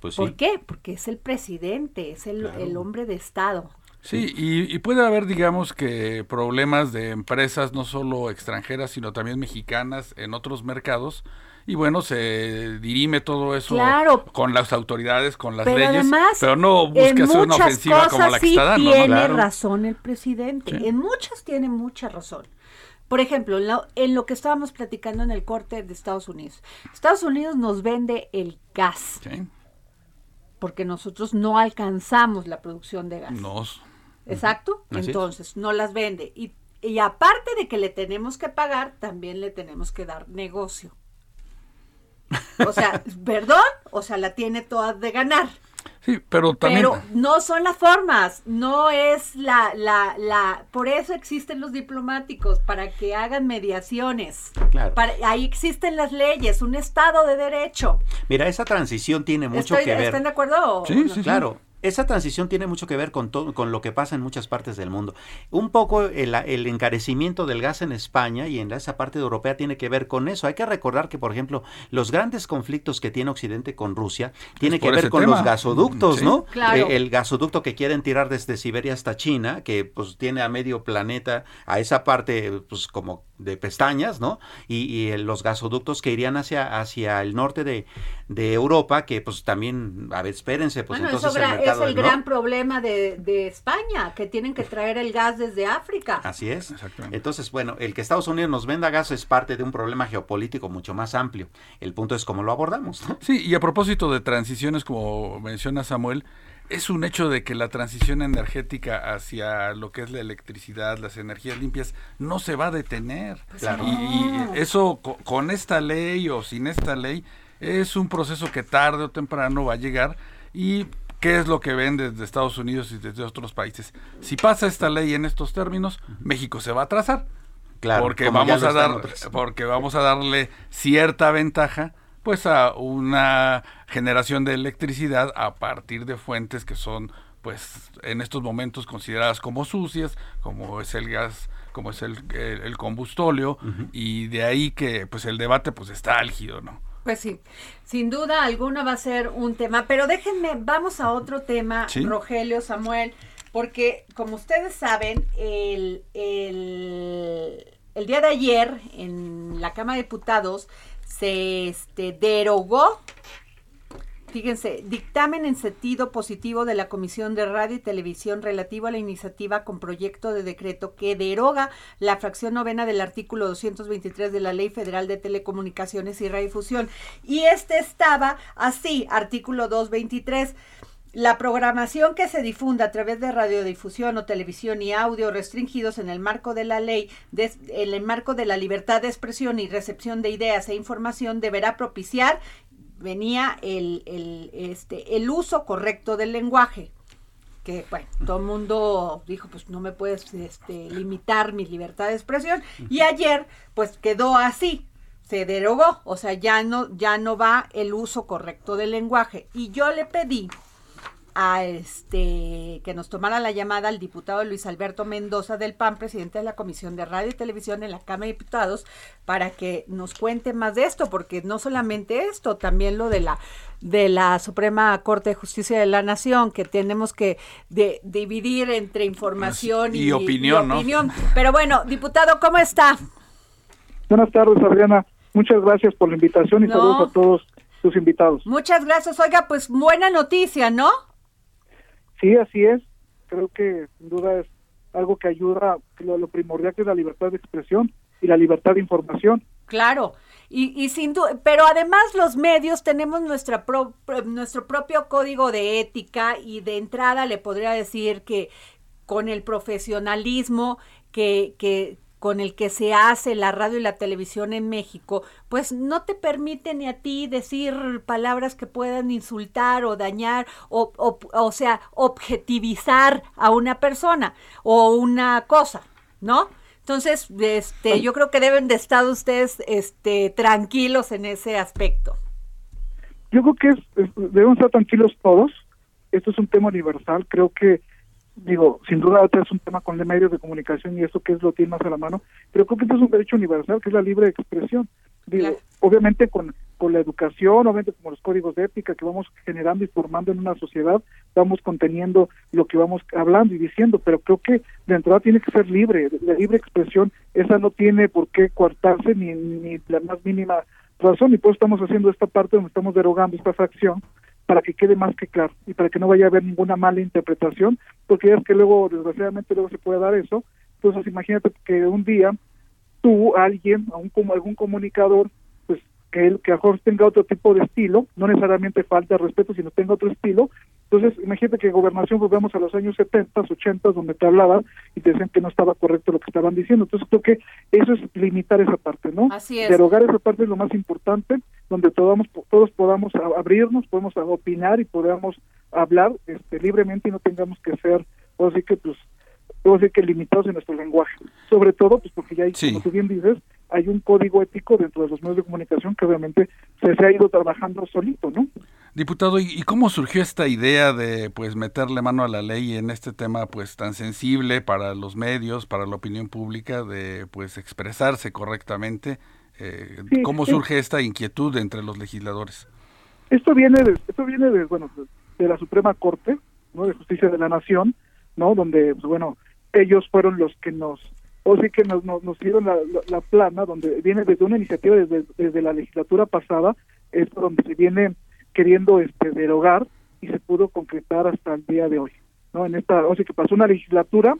Pues sí. ¿por qué? porque es el presidente es el, Claro. el hombre de estado Sí, y, y puede haber, digamos, que problemas de empresas no solo extranjeras, sino también mexicanas en otros mercados. Y bueno, se dirime todo eso Claro. con las autoridades, con las pero leyes, además pero no busca hacer una ofensiva como la que sí está dando. ¿no? tiene Claro. razón el presidente Sí. en muchas tiene mucha razón por ejemplo, en lo, en lo que estábamos platicando en el corte de Estados Unidos. Estados Unidos nos vende el gas. Sí. porque nosotros no alcanzamos la producción de gas. No. Exacto. Así es. Entonces, no las vende. Y, y aparte de que le tenemos que pagar, también le tenemos que dar negocio. O sea, perdón, o sea, la tiene toda de ganar. Sí, pero también... Pero no son las formas, no es la, la, la, por eso existen los diplomáticos, para que hagan mediaciones. Claro. Para, ahí existen las leyes, un Estado de Derecho. Mira, esa transición tiene mucho Estoy- que ver. ¿Están de acuerdo? Sí, ¿No? sí, sí. Claro, esa transición tiene mucho que ver con, todo, con lo que pasa en muchas partes del mundo. Un poco el, el encarecimiento del gas en España y en esa parte europea tiene que ver con eso. Hay que recordar que, por ejemplo, los grandes conflictos que tiene Occidente con Rusia tiene que ver con tema. los gasoductos, Sí. ¿no? Claro. Eh, el gasoducto que quieren tirar desde Siberia hasta China, que pues tiene a medio planeta, a esa parte pues como de pestañas, ¿no? Y, y, los gasoductos que irían hacia, hacia el norte de, de Europa, que pues también, a ver, espérense, pues bueno, entonces eso el gra- es el ¿no? gran problema de, de España, que tienen que traer el gas desde África. Así es. Exactamente. Entonces, bueno, el que Estados Unidos nos venda gas es parte de un problema geopolítico mucho más amplio. El punto es cómo lo abordamos. ¿no? Sí, y a propósito de transiciones, como menciona Samuel, es un hecho de que la transición energética hacia lo que es la electricidad, las energías limpias, no se va a detener. Claro. Y, y eso co- con esta ley o sin esta ley es un proceso que tarde o temprano va a llegar y qué es lo que ven desde Estados Unidos y desde otros países. Si pasa esta ley en estos términos, México se va a atrasar. Claro, porque vamos a dar porque vamos a darle cierta ventaja pues a una generación de electricidad a partir de fuentes que son pues en estos momentos consideradas como sucias como es el gas como es el, el, el combustóleo y de ahí que pues el debate pues está álgido no Pues sí, sin duda alguna va a ser un tema, pero déjenme, vamos a otro tema, Sí. Rogelio, Samuel, porque como ustedes saben, el, el, el día de ayer en la Cámara de Diputados se este, derogó, fíjense, dictamen en sentido positivo de la Comisión de Radio y Televisión relativo a la iniciativa con proyecto de decreto que deroga la fracción novena del artículo 223 de la Ley Federal de Telecomunicaciones y Radiodifusión. Y este estaba así, artículo 223. La programación que se difunda a través de radiodifusión o televisión y audio restringidos en el marco de la ley, en el marco de la libertad de expresión y recepción de ideas e información, deberá propiciar, venía el, el, este, el uso correcto del lenguaje. Que, bueno, todo el mundo dijo, pues no me puedes este, limitar mi libertad de expresión. Y ayer, pues quedó así se derogó, o sea, ya no, ya no va el uso correcto del lenguaje. Y yo le pedí a este que nos tomara la llamada al diputado Luis Alberto Mendoza del PAN, presidente de la Comisión de Radio y Televisión en la Cámara de Diputados, para que nos cuente más de esto, porque no solamente esto, también lo de la de la Suprema Corte de Justicia de la Nación, que tenemos que de- dividir entre información y, Y opinión, ¿no? opinión. Pero bueno, diputado, ¿cómo está? Buenas tardes, Adriana. Muchas gracias por la invitación y No. saludos a todos tus invitados. Muchas gracias. Oiga, pues buena noticia, ¿no? Sí, así es. Creo que sin duda es algo que ayuda, lo, lo primordial que es la libertad de expresión y la libertad de información. Claro, y, y sin duda, pero además los medios tenemos nuestra pro- nuestro propio código de ética y de entrada le podría decir que con el profesionalismo que, que con el que se hace la radio y la televisión en México, pues no te permite ni a ti decir palabras que puedan insultar o dañar o, o, o sea, objetivizar a una persona o una cosa, ¿no? Entonces, este, yo creo que deben de estar ustedes, este, tranquilos en ese aspecto. Yo creo que es, es- debemos estar tranquilos todos. Esto es un tema universal. Creo que, digo, sin duda ahorita es un tema con los medios de comunicación y eso que es lo tiene más a la mano, pero creo que esto es un derecho universal, que es la libre expresión. Digo, obviamente con, con la educación, obviamente con los códigos de ética que vamos generando y formando en una sociedad, vamos conteniendo lo que vamos hablando y diciendo, pero creo que de entrada tiene que ser libre, la libre expresión, esa no tiene por qué coartarse ni, ni la más mínima razón, y por eso estamos haciendo esta parte donde estamos derogando esta fracción para que quede más que claro y para que no vaya a haber ninguna mala interpretación, porque es que luego, desgraciadamente, luego se puede dar eso. Entonces, imagínate que un día tú, alguien, a un, como algún comunicador, pues que él que a lo tenga otro tipo de estilo, no necesariamente falta de respeto, sino tenga otro estilo. Entonces, imagínate que gobernación volvemos a los años 70, 80, donde te hablaban y te decían que no estaba correcto lo que estaban diciendo. Entonces, creo que eso es limitar esa parte, ¿no? Así es. Derogar esa parte es lo más importante, donde todos, todos podamos abrirnos, podemos opinar y podamos hablar este, libremente y no tengamos que ser, o así que pues, o así que limitados en nuestro lenguaje. Sobre todo, pues porque ya hay, como tú bien dices, hay un código ético dentro de los medios de comunicación que obviamente se, se ha ido trabajando solito, ¿no? Diputado, ¿y cómo surgió esta idea de pues meterle mano a la ley en este tema pues tan sensible para los medios, para la opinión pública, de pues expresarse correctamente? Eh, Sí, ¿Cómo sí. surge esta inquietud entre los legisladores? Esto viene de, esto viene de, bueno, de la Suprema Corte, ¿no? De Justicia de la Nación, ¿no? Donde, pues, bueno, ellos fueron los que nos, o sí que nos, nos, nos dieron la, la, la plana, donde viene desde una iniciativa desde, desde la legislatura pasada, es donde se viene queriendo este derogar y se pudo concretar hasta el día de hoy, ¿no? En esta, o sea que pasó una legislatura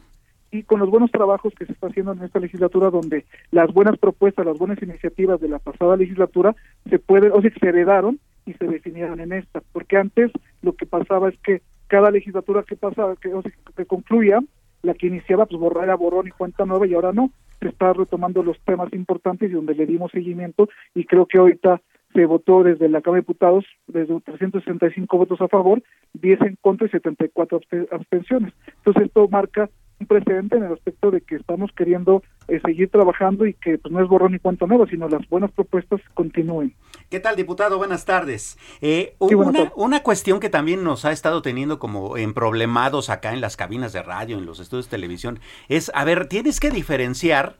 y con los buenos trabajos que se está haciendo en esta legislatura, donde las buenas propuestas, las buenas iniciativas de la pasada legislatura se pueden, o sea, que se heredaron y se definieron en esta, porque antes lo que pasaba es que cada legislatura que pasaba, que, o sea, que concluía, la que iniciaba, pues borrar era borrón y cuenta nueva y ahora no, se está retomando los temas importantes y donde le dimos seguimiento y creo que ahorita se votó desde la Cámara de Diputados, desde 365 votos a favor, 10 en contra y 74 abste- abstenciones. Entonces esto marca un precedente en el aspecto de que estamos queriendo eh, seguir trabajando y que pues no es borrón ni cuenta nueva, sino las buenas propuestas continúen. ¿Qué tal, diputado? Buenas tardes. Eh, Sí, buenas una, tardes. una cuestión que también nos ha estado teniendo como en problemados acá en las cabinas de radio, en los estudios de televisión, es, a ver, tienes que diferenciar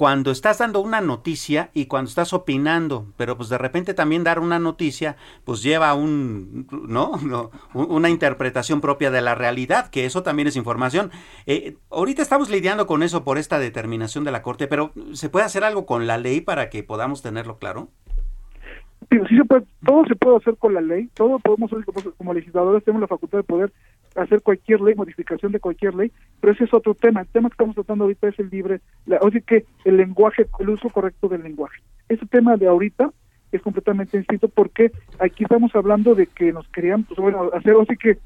cuando estás dando una noticia y cuando estás opinando, pero pues de repente también dar una noticia pues lleva un, ¿no? no un- una interpretación propia de la realidad, que eso también es información. Eh, ahorita estamos lidiando con eso por esta determinación de la Corte, pero ¿se puede hacer algo con la ley para que podamos tenerlo claro? Sí se puede, todo se puede hacer con la ley, todo podemos como legisladores, tenemos la facultad de poder hacer cualquier ley, modificación de cualquier ley, pero ese es otro tema. El tema que estamos tratando ahorita es el libre, la, o sea que el lenguaje, el uso correcto del lenguaje. Ese tema de ahorita es completamente distinto porque aquí estamos hablando de que nos querían, pues bueno, hacer, o sea que,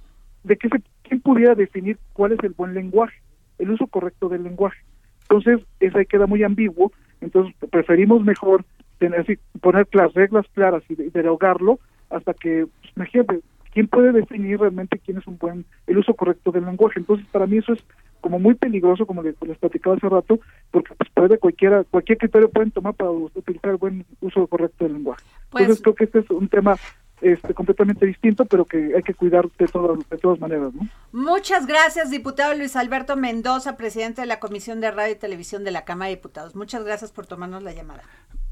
de que se, quién pudiera definir cuál es el buen lenguaje, el uso correcto del lenguaje. Entonces, eso ahí queda muy ambiguo, entonces preferimos mejor tener así, poner las reglas claras y, de- derogarlo hasta que, pues, imagínate, ¿quién puede definir realmente quién es un buen, el uso correcto del lenguaje? Entonces, para mí eso es como muy peligroso, como les, les platicaba hace rato, porque pues, puede cualquiera, cualquier criterio pueden tomar para utilizar el buen uso correcto del lenguaje. Pues- Entonces, creo que este es un tema este, completamente distinto, pero que hay que cuidar de todas, de todas maneras, ¿no? Muchas gracias, diputado Luis Alberto Mendoza, presidente de la Comisión de Radio y Televisión de la Cámara de Diputados. Muchas gracias por tomarnos la llamada.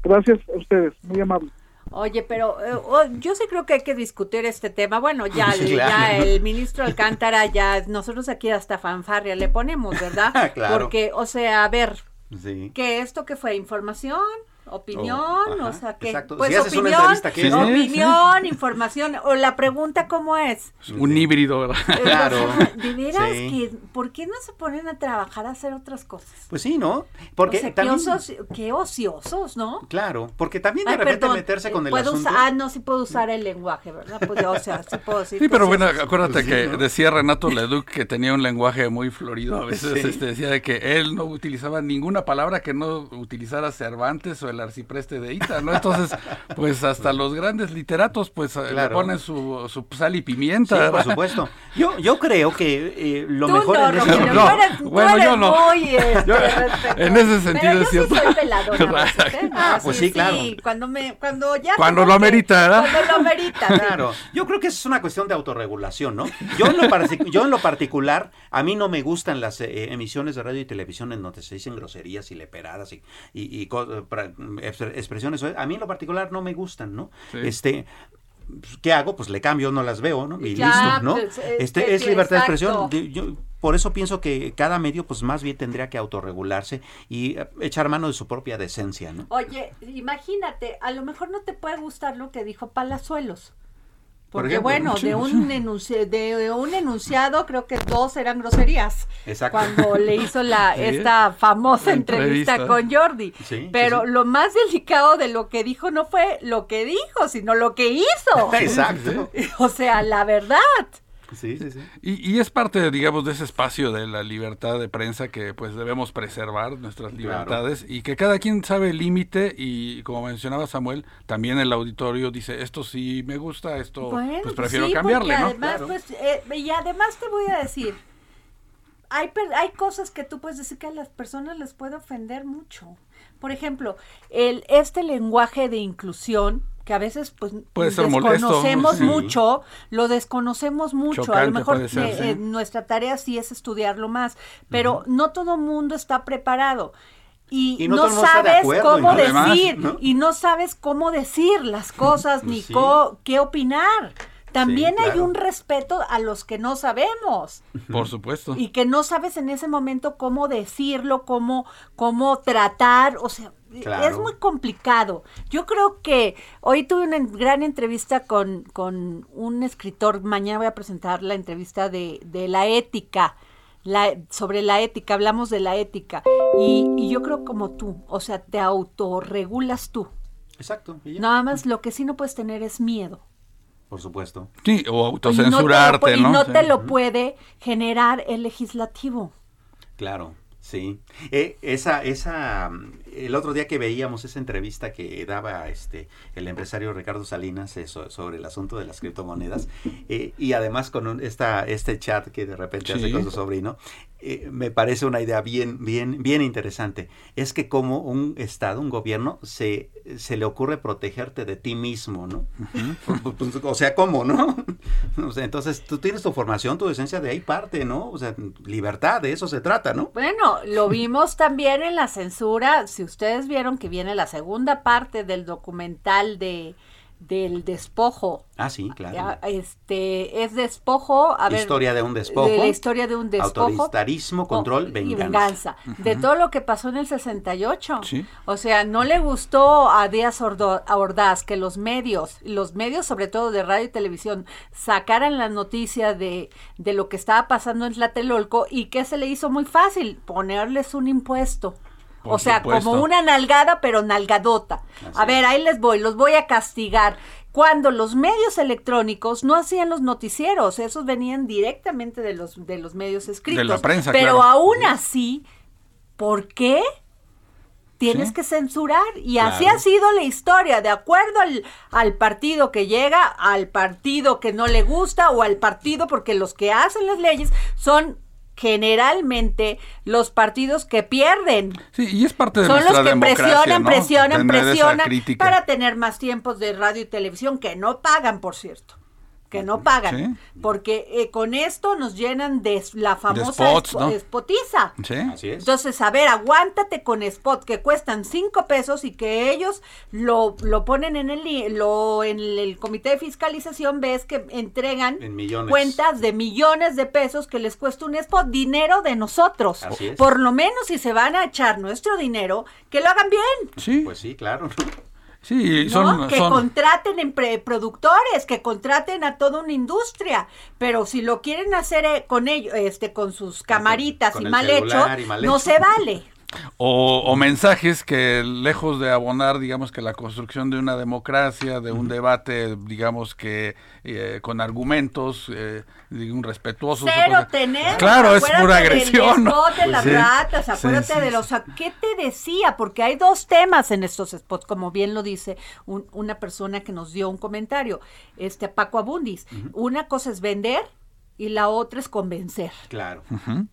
Gracias a ustedes, muy amable. Oye, pero eh, oh, yo sí creo que hay que discutir este tema. Bueno, ya, el ministro Alcántara, ya nosotros aquí hasta fanfarria le ponemos, ¿verdad? Claro. Porque, o sea, a ver, Sí. que esto que fue información, opinión, Oh, o sea que exacto. pues Si haces una opinión, entrevista, ¿qué es? opinión, información o la pregunta cómo es. Un híbrido, ¿verdad? Claro. De veras Sí. que ¿por qué no se ponen a trabajar a hacer otras cosas? Pues sí, ¿no? Porque o sea, también... qué, osos- qué ociosos, ¿no? Claro, porque también de Ay, repente perdón, meterse con el asunto... usar- ah, no, sí puedo usar el lenguaje, ¿verdad? Pues, o sea, sí puedo decir Sí, pero bueno, acuérdate Pues sí, que ¿no? decía Renato Leduc que tenía un lenguaje muy florido. A veces Sí. este, decía de que él no utilizaba ninguna palabra que no utilizara Cervantes o el arcipreste de Ita, ¿no? Entonces, pues hasta los grandes literatos, pues eh, le Claro. ponen su, su sal y Sí, pimienta. por ¿verdad? supuesto. Yo, yo creo que eh, lo Tú mejor no, en ese No, tú bueno, yo no. este, Yo- en ese sentido Pero yo es cierto. Sí soy peladona, a veces, ¿eh? Ah, Así, pues sí, claro. cuando me, cuando ya Cuando lo amerita, ¿verdad? Cuando lo amerita, sí. Claro, yo creo que eso es una cuestión de autorregulación, ¿no? Yo en lo, yo en lo particular, a mí no me gustan las eh, emisiones de radio y televisión en donde se dicen groserías y leperadas y, y, y expre- expresiones. A mí en lo particular no me gustan, ¿no? Sí. Este, pues, ¿qué hago? Pues le cambio, no las veo, ¿no? Y Ya, listo, ¿no? pues, este es libertad de expresión. Yo- yo por eso pienso que cada medio, pues más bien tendría que autorregularse y eh, echar mano de su propia decencia, ¿no? Oye, imagínate, a lo mejor no te puede gustar lo que dijo Palazuelos. Porque bueno, de un, enunci- de un enunciado creo que dos eran groserías. Exacto. Cuando le hizo la Sí. esta famosa entrevista, entrevista. con Jordi. Sí, sí, Pero sí. lo más delicado de lo que dijo no fue lo que dijo, sino lo que hizo. Exacto. O sea, la verdad. Sí, sí, sí. Y, y es parte, digamos, de ese espacio de la libertad de prensa que pues debemos preservar nuestras libertades y que cada quien sabe el límite y como mencionaba Samuel, también el auditorio dice, esto sí me gusta, esto Bueno, pues prefiero sí, cambiarle, ¿no? Además, pues, eh, y además te voy a decir, hay, per- hay cosas que tú puedes decir que a las personas les puede ofender mucho. Por ejemplo, el, este lenguaje de inclusión, que a veces pues Puede ser molesto, desconocemos sí. mucho, lo desconocemos mucho. a lo mejor ser, eh, sí. eh, nuestra tarea sí es estudiarlo más, pero no todo mundo está preparado. Y, Y no sabes acuerdo, cómo además, decir, ¿no? y no sabes cómo decir las cosas, ni Sí. co- qué opinar. También hay claro. un respeto a los que no sabemos Por supuesto. y que no sabes en ese momento cómo decirlo, cómo, cómo tratar, o sea, Claro. es muy complicado. Yo creo que hoy tuve una gran entrevista con, con un escritor, mañana voy a presentar la entrevista de, de la ética. La, sobre la ética, hablamos de la ética y, y yo creo como tú, o sea, te autorregulas tú. Exacto. y ya. Nada más lo que sí no puedes tener es miedo. Por supuesto. Sí, o Y no te lo autocensurarte, pu- y ¿no? no Sí. te lo puede generar el legislativo. Claro, sí. Eh, esa, esa, el otro día que veíamos esa entrevista que daba este el empresario Ricardo Salinas eh, so- sobre el asunto de las criptomonedas eh, y además con un- esta, este chat que de repente hace con su sobrino, eh, me parece una idea bien, bien, bien interesante. Es que como un estado, un gobierno, se, se le ocurre protegerte de ti mismo, ¿no? Pues, o sea, ¿cómo, no? O sea, entonces tú tienes tu formación, tu esencia de ahí parte, ¿no? O sea, libertad, de eso se trata, ¿no? Bueno, lo vimos también en la censura. Si ustedes vieron que viene la segunda parte del documental de del despojo. Ah, sí, claro. Ah, Este es despojo, a ver, historia de un despojo. de la historia de un despojo. Autoritarismo, control, y venganza. venganza. De todo lo que pasó en el 68. Sí. O sea, no le gustó a Díaz Ordo- a Ordaz que los medios, los medios sobre todo de radio y televisión, sacaran la noticia de, de lo que estaba pasando en Tlatelolco y que se le hizo muy fácil ponerles un impuesto. Por o sea, supuesto. como una nalgada, pero nalgadota. a ver, ahí les voy, los voy a castigar. Cuando los medios electrónicos no hacían los noticieros, esos venían directamente de los, de los medios escritos. prensa, pero claro. aún así, ¿por qué? Tienes Sí. que censurar. Y así ha sido la historia, de acuerdo al, al partido que llega, al partido que no le gusta o al partido, porque los que hacen las leyes son generalmente los partidos que pierden. Sí, y es parte de Son los que presionan, ¿no? presionan, Tener presionan para tener más tiempos de radio y televisión que no pagan, por cierto. Que no pagan. Sí. Porque eh, con esto nos llenan de la famosa spots, espo- ¿no? spotiza. Sí. Así es. Entonces, a ver, aguántate con spot que cuestan cinco pesos y que ellos lo, lo ponen en el, lo, en el comité de fiscalización, ves que entregan En millones. cuentas de millones de pesos que les cuesta un spot, dinero de nosotros. Así es. Por lo menos si se van a echar nuestro dinero, que lo hagan bien. Sí, Pues sí, claro. Sí, ¿no? son, que son- contraten en pre- productores, que contraten a toda una industria, pero si lo quieren hacer eh, con ellos, este, con sus camaritas con y el mal hecho, celular y mal no se vale. O, o mensajes que lejos de abonar, digamos que la construcción de una democracia, de un debate, digamos que eh, con argumentos, eh, digamos, respetuosos. Cero tener. Claro, es pura agresión. de las Sí. ratas, Sí, acuérdate sí, de sí. los. ¿Qué te decía? Porque hay dos temas en estos spots, como bien lo dice un- una persona que nos dio un comentario, este Paco Abundis. Una cosa es vender y la otra es convencer. Claro. Ujú.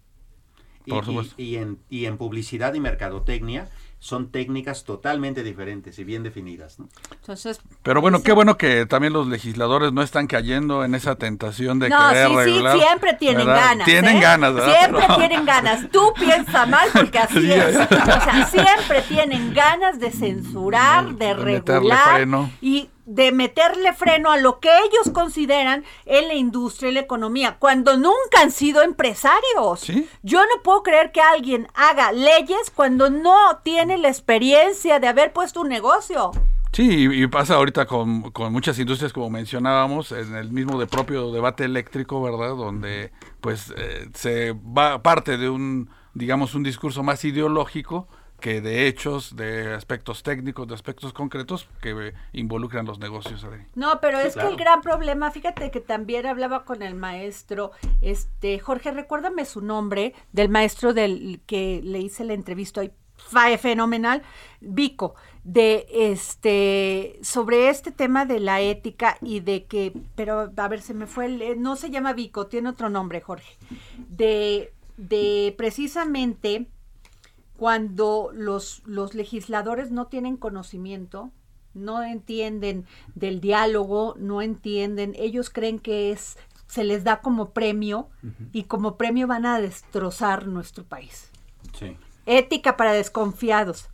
Y, Por y- supuesto. y en, y en publicidad y mercadotecnia son técnicas totalmente diferentes y bien definidas. ¿no? Entonces, Pero bueno, qué bueno que también los legisladores no están cayendo en esa tentación de no, querer sí, regular. sí, siempre tienen ¿verdad? ganas. Tienen ¿eh? ganas, ¿verdad? Siempre Pero- tienen ganas. Tú piensas mal porque así Sí, es. ya. O sea, siempre tienen ganas de censurar, de De meterle regular y de meterle freno a lo que ellos consideran en la industria y la economía, cuando nunca han sido empresarios. Sí. Yo no puedo creer que alguien haga leyes cuando no tiene la experiencia de haber puesto un negocio. Sí, y, pasa ahorita con, con muchas industrias, como mencionábamos, en el mismo de propio debate eléctrico, ¿verdad? Donde pues eh, se va parte de un, digamos, un discurso más ideológico que de hechos, de aspectos técnicos, de aspectos concretos que eh, involucran los negocios. No, pero Sí, es claro. que el gran problema, fíjate que también hablaba con el maestro, este, Jorge, recuérdame su nombre, del maestro del que le hice la entrevista hoy, fenomenal, Vico, de este, sobre este tema de la ética y de que, pero a ver, se me fue, el, eh, no se llama Vico, tiene otro nombre, Jorge, de, de precisamente cuando los, los legisladores no tienen conocimiento, no entienden del diálogo, no entienden, ellos creen que es, se les da como premio y como premio van a destrozar nuestro país. Sí, Ética para desconfiados.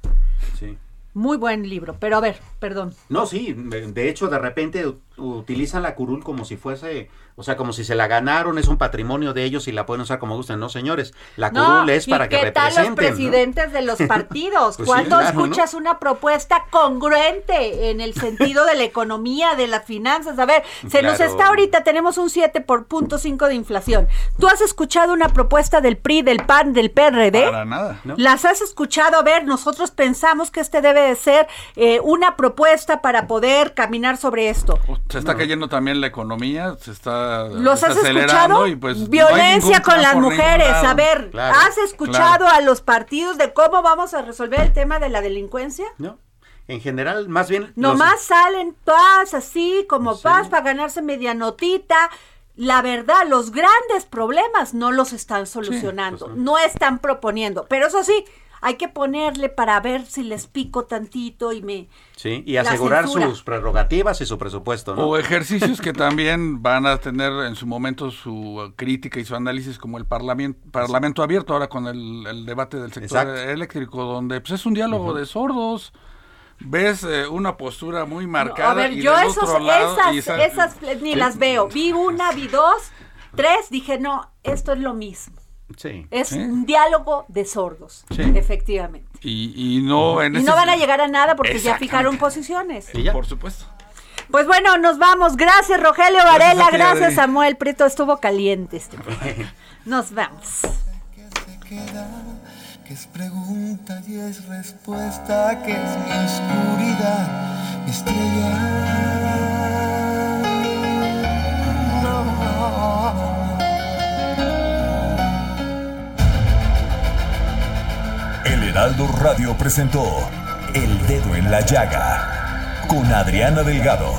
sí. Muy buen libro, pero a ver, perdón. No, sí, de hecho de repente utilizan la curul como si fuese, o sea, como si se la ganaron, es un patrimonio de ellos y la pueden usar como gusten, no señores, la curul No, es ¿y para que qué tal los ¿no? presidentes de los partidos? Pues sí, ¿Cuándo claro, ¿no? escuchas una propuesta congruente en el sentido de la economía, de las finanzas? A ver, se nos está ahorita, tenemos un 7 por punto 5 de inflación. ¿Tú has escuchado una propuesta del PRI, del PAN, del PRD? Para nada. ¿Las has escuchado? A ver, nosotros pensamos que este debe de ser eh, una propuesta para poder caminar sobre esto. Se está cayendo también la economía, se está ¿Los has escuchado? y pues Violencia con las mujeres. A ver, Claro, ¿has escuchado claro. a los partidos de cómo vamos a resolver el tema de la delincuencia? No, en general, más bien... los- Nomás salen paz, así como paz para ganarse media notita. La verdad, los grandes problemas no los están solucionando, no están proponiendo. Pero eso sí, hay que ponerle para ver si les pico tantito y me... Sí, y asegurar sus prerrogativas y su presupuesto, ¿no? O ejercicios que también van a tener en su momento su crítica y su análisis como el parlamento, parlamento abierto ahora con el, el debate del sector Exacto. eléctrico, donde pues, es un diálogo de sordos. Ves eh, una postura muy marcada A ver, y yo del esos, otro lado, esas, y esas ni Sí. las veo. Vi una, vi dos, tres, dije, no, esto es lo mismo. Sí. Es Sí. un diálogo de sordos, Sí. efectivamente. Y, y no en Y ese no van a llegar a nada porque ya fijaron posiciones. Por supuesto. Pues bueno, nos vamos. Gracias, Rogelio Varela. ti, Gracias. Samuel Prieto. Estuvo caliente este programa. Nos vamos. que es pregunta y es respuesta, que es mi oscuridad, mi estrella. Heraldo Radio presentó El Dedo en la Llaga con Adriana Delgado.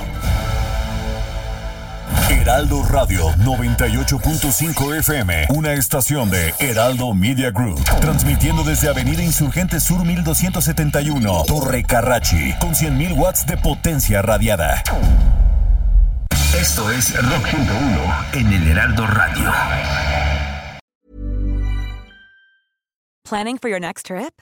Heraldo Radio 98.5 FM, una estación de Heraldo Media Group, transmitiendo desde Avenida Insurgente Sur 1271, Torre Carrachi, con 100.000 watts de potencia radiada. Esto es Rock 101 en el Heraldo Radio. Planning for your next trip?